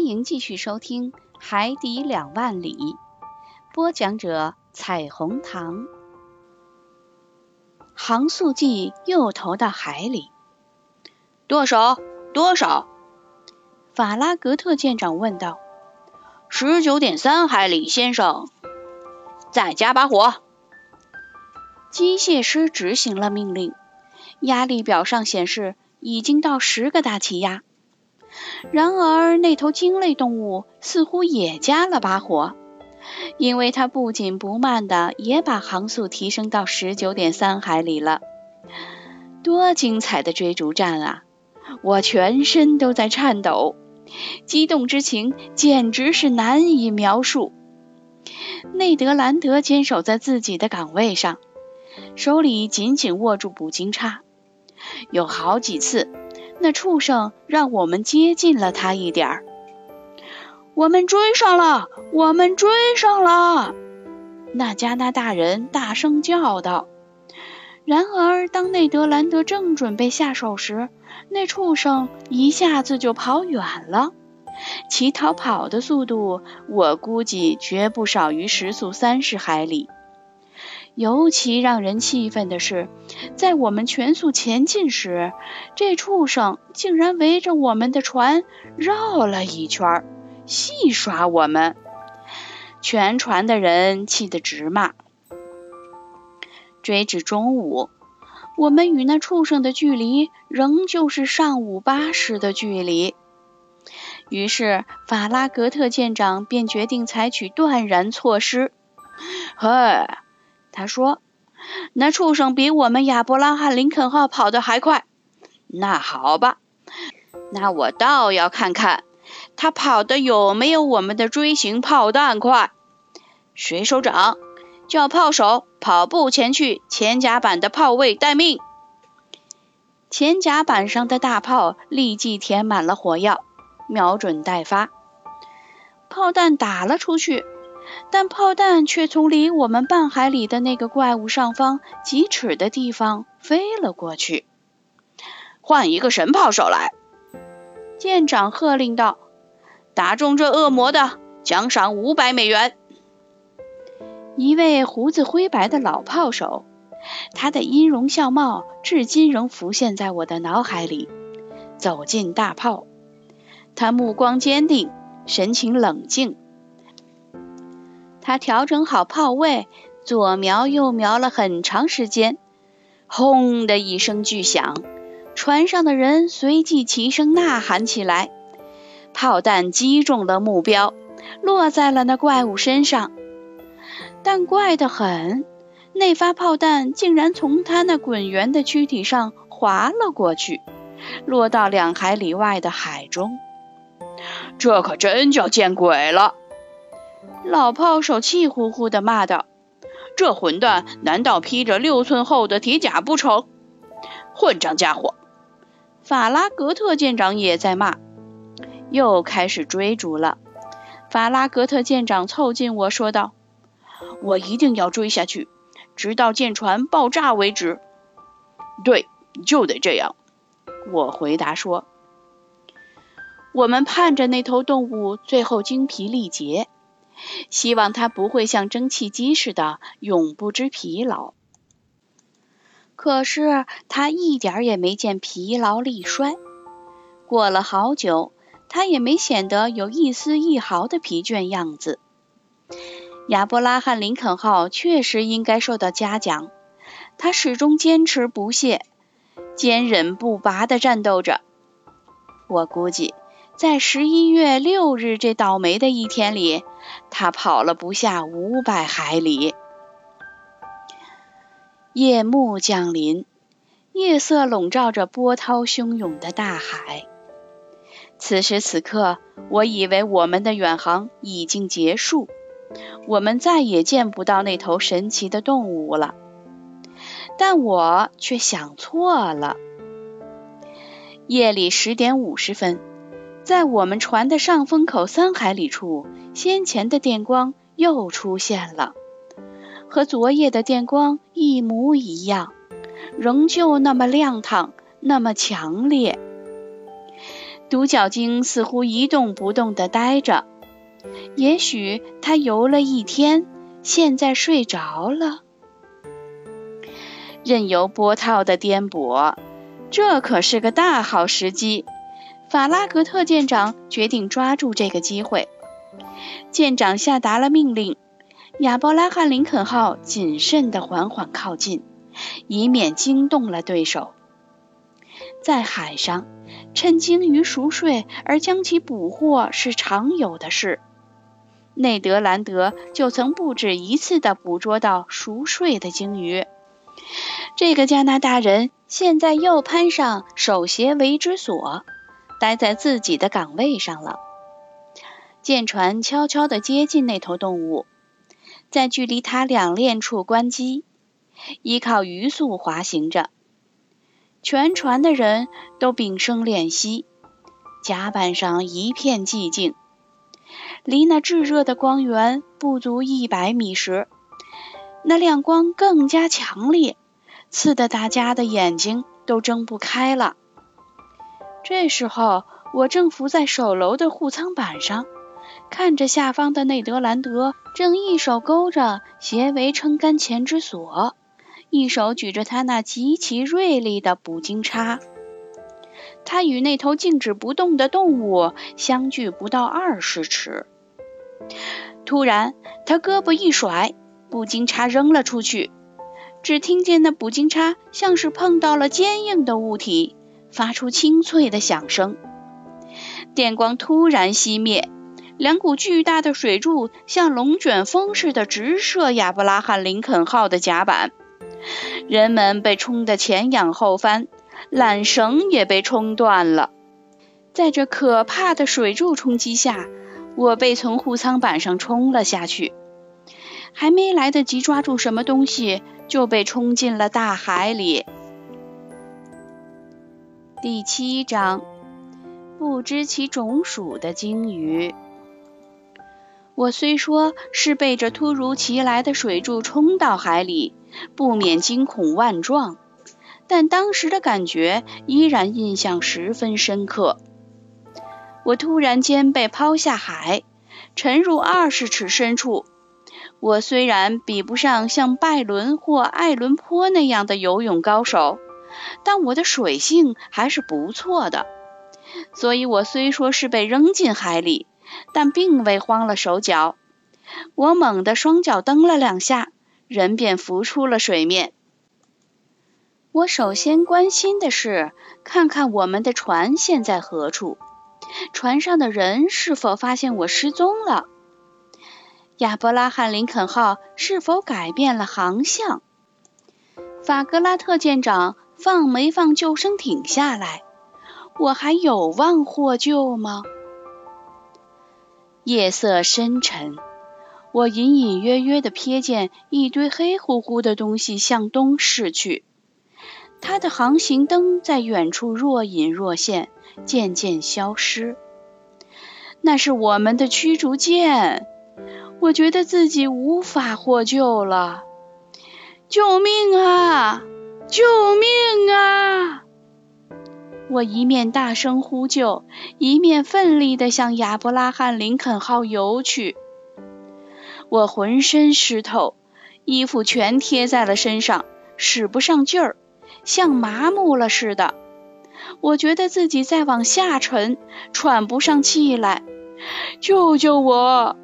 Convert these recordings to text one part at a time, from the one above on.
欢迎继续收听《海底两万里》，播讲者彩虹糖。航速计又投到海里，多少？多少？法拉格特舰长问道。十九点三海里，先生。再加把火。机械师执行了命令，压力表上显示已经到十个大气压。然而，那头鲸类动物似乎也加了把火，因为它不紧不慢的也把航速提升到十九点三海里了。多精彩的追逐战啊！我全身都在颤抖，激动之情简直是难以描述。内德兰德坚守在自己的岗位上，手里紧紧握住捕鲸叉，有好几次。那畜生让我们接近了他一点儿。我们追上了，我们追上了！那加拿大人大声叫道。然而，当内德兰德正准备下手时，那畜生一下子就跑远了，其逃跑的速度，我估计绝不少于时速三十海里。尤其让人气愤的是，在我们全速前进时，这畜生竟然围着我们的船绕了一圈，戏耍我们。全船的人气得直骂。追至中午，我们与那畜生的距离仍旧是上午八时的距离。于是法拉格特舰长便决定采取断然措施。嘿！他说：“那畜生比我们亚伯拉罕·林肯号跑得还快。那好吧，那我倒要看看他跑得有没有我们的锥形炮弹快。水手长，叫炮手跑步前去前甲板的炮位待命。”前甲板上的大炮立即填满了火药，瞄准待发。炮弹打了出去。但炮弹却从离我们半海里的那个怪物上方几尺的地方飞了过去。换一个神炮手来，舰长喝令道：“打中这恶魔的，奖赏五百美元。”一位胡子灰白的老炮手，他的音容笑貌至今仍浮现在我的脑海里，走进大炮。他目光坚定，神情冷静。他调整好炮位，左瞄右瞄了很长时间。轰的一声巨响，船上的人随即齐声呐喊起来。炮弹击中了目标，落在了那怪物身上。但怪得很，那发炮弹竟然从他那滚圆的躯体上滑了过去，落到两海里外的海中。这可真叫见鬼了！老炮手气呼呼地骂道：“这混蛋难道披着六寸厚的铁甲不成？混账家伙！”法拉格特舰长也在骂。又开始追逐了。法拉格特舰长凑近我说道：“我一定要追下去，直到舰船爆炸为止。”“对，就得这样。”我回答说。我们盼着那头动物最后精疲力竭。希望它不会像蒸汽机似的永不知疲劳。可是它一点也没见疲劳力衰。过了好久，它也没显得有一丝一毫的疲倦样子。亚伯拉罕·林肯号确实应该受到嘉奖。它始终坚持不懈，坚韧不拔地战斗着。我估计。在十一月六日这倒霉的一天里，他跑了不下五百海里。夜幕降临，夜色笼罩着波涛汹涌的大海。此时此刻，我以为我们的远航已经结束，我们再也见不到那头神奇的动物了。但我却想错了。夜里十点五十分。在我们船的上风口三海里处，先前的电光又出现了，和昨夜的电光一模一样，仍旧那么亮堂，那么强烈。独角鲸似乎一动不动地呆着，也许它游了一天，现在睡着了。任由波涛的颠簸，这可是个大好时机。法拉格特舰长决定抓住这个机会。舰长下达了命令：亚伯拉罕·林肯号谨慎地缓缓靠近，以免惊动了对手。在海上，趁鲸鱼熟睡而将其捕获是常有的事。内德兰德就曾不止一次地捕捉到熟睡的鲸鱼。这个加拿大人现在又攀上手鞋为之所。待在自己的岗位上了。舰船悄悄地接近那头动物，在距离它两链处关机，依靠鱼速滑行着。全船的人都屏声敛息，甲板上一片寂静。离那炙热的光源不足一百米时，那亮光更加强烈，刺得大家的眼睛都睁不开了。这时候，我正伏在首楼的护舱板上，看着下方的内德兰德正一手勾着斜围撑杆前之锁，一手举着他那极其锐利的捕鲸叉。他与那头静止不动的动物相距不到二十尺。突然，他胳膊一甩，捕鲸叉扔了出去，只听见那捕鲸叉像是碰到了坚硬的物体。发出清脆的响声，电光突然熄灭，两股巨大的水柱像龙卷风似的直射亚伯拉罕·林肯号的甲板，人们被冲得前仰后翻，缆绳也被冲断了。在这可怕的水柱冲击下，我被从护舱板上冲了下去，还没来得及抓住什么东西，就被冲进了大海里。第七章，不知其种属的鲸鱼。我虽说是被这突如其来的水柱冲到海里，不免惊恐万状，但当时的感觉依然印象十分深刻。我突然间被抛下海，沉入二十尺深处。我虽然比不上像拜伦或艾伦坡那样的游泳高手。但我的水性还是不错的，所以我虽说是被扔进海里，但并未慌了手脚。我猛地双脚蹬了两下，人便浮出了水面。我首先关心的是看看我们的船现在何处，船上的人是否发现我失踪了，亚伯拉罕·林肯号是否改变了航向，法格拉特舰长。放没放救生艇下来？我还有望获救吗？夜色深沉，我隐隐约约地瞥见一堆黑乎乎的东西向东驶去。它的航行灯在远处若隐若现，渐渐消失。那是我们的驱逐舰。我觉得自己无法获救了。救命啊！救命啊！我一面大声呼救，一面奋力地向亚伯拉罕·林肯号游去。我浑身湿透，衣服全贴在了身上，使不上劲儿，像麻木了似的。我觉得自己在往下沉，喘不上气来。救救我！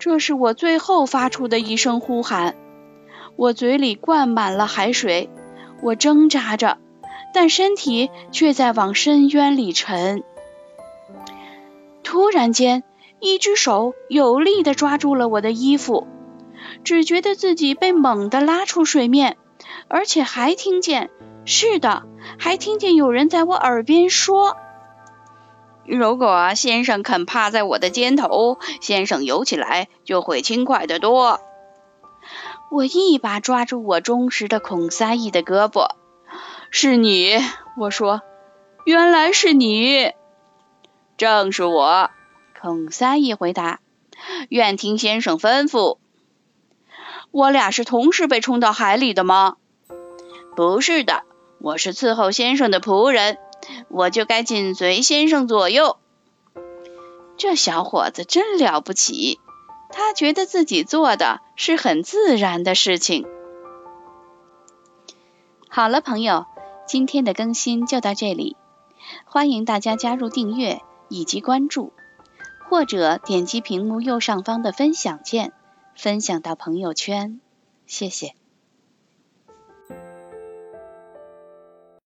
这是我最后发出的一声呼喊。我嘴里灌满了海水，我挣扎着，但身体却在往深渊里沉。突然间，一只手有力地抓住了我的衣服，只觉得自己被猛地拉出水面，而且还听见，是的，还听见有人在我耳边说：“如果先生肯趴在我的肩头，先生游起来就会轻快得多。”我一把抓住我忠实的孔三义的胳膊，是你，我说，原来是你，正是我。孔三义回答，愿听先生吩咐。我俩是同时被冲到海里的吗？不是的，我是伺候先生的仆人，我就该紧随先生左右。这小伙子真了不起，他觉得自己做的是很自然的事情。好了，朋友，今天的更新就到这里，欢迎大家加入订阅以及关注，或者点击屏幕右上方的分享键，分享到朋友圈，谢谢。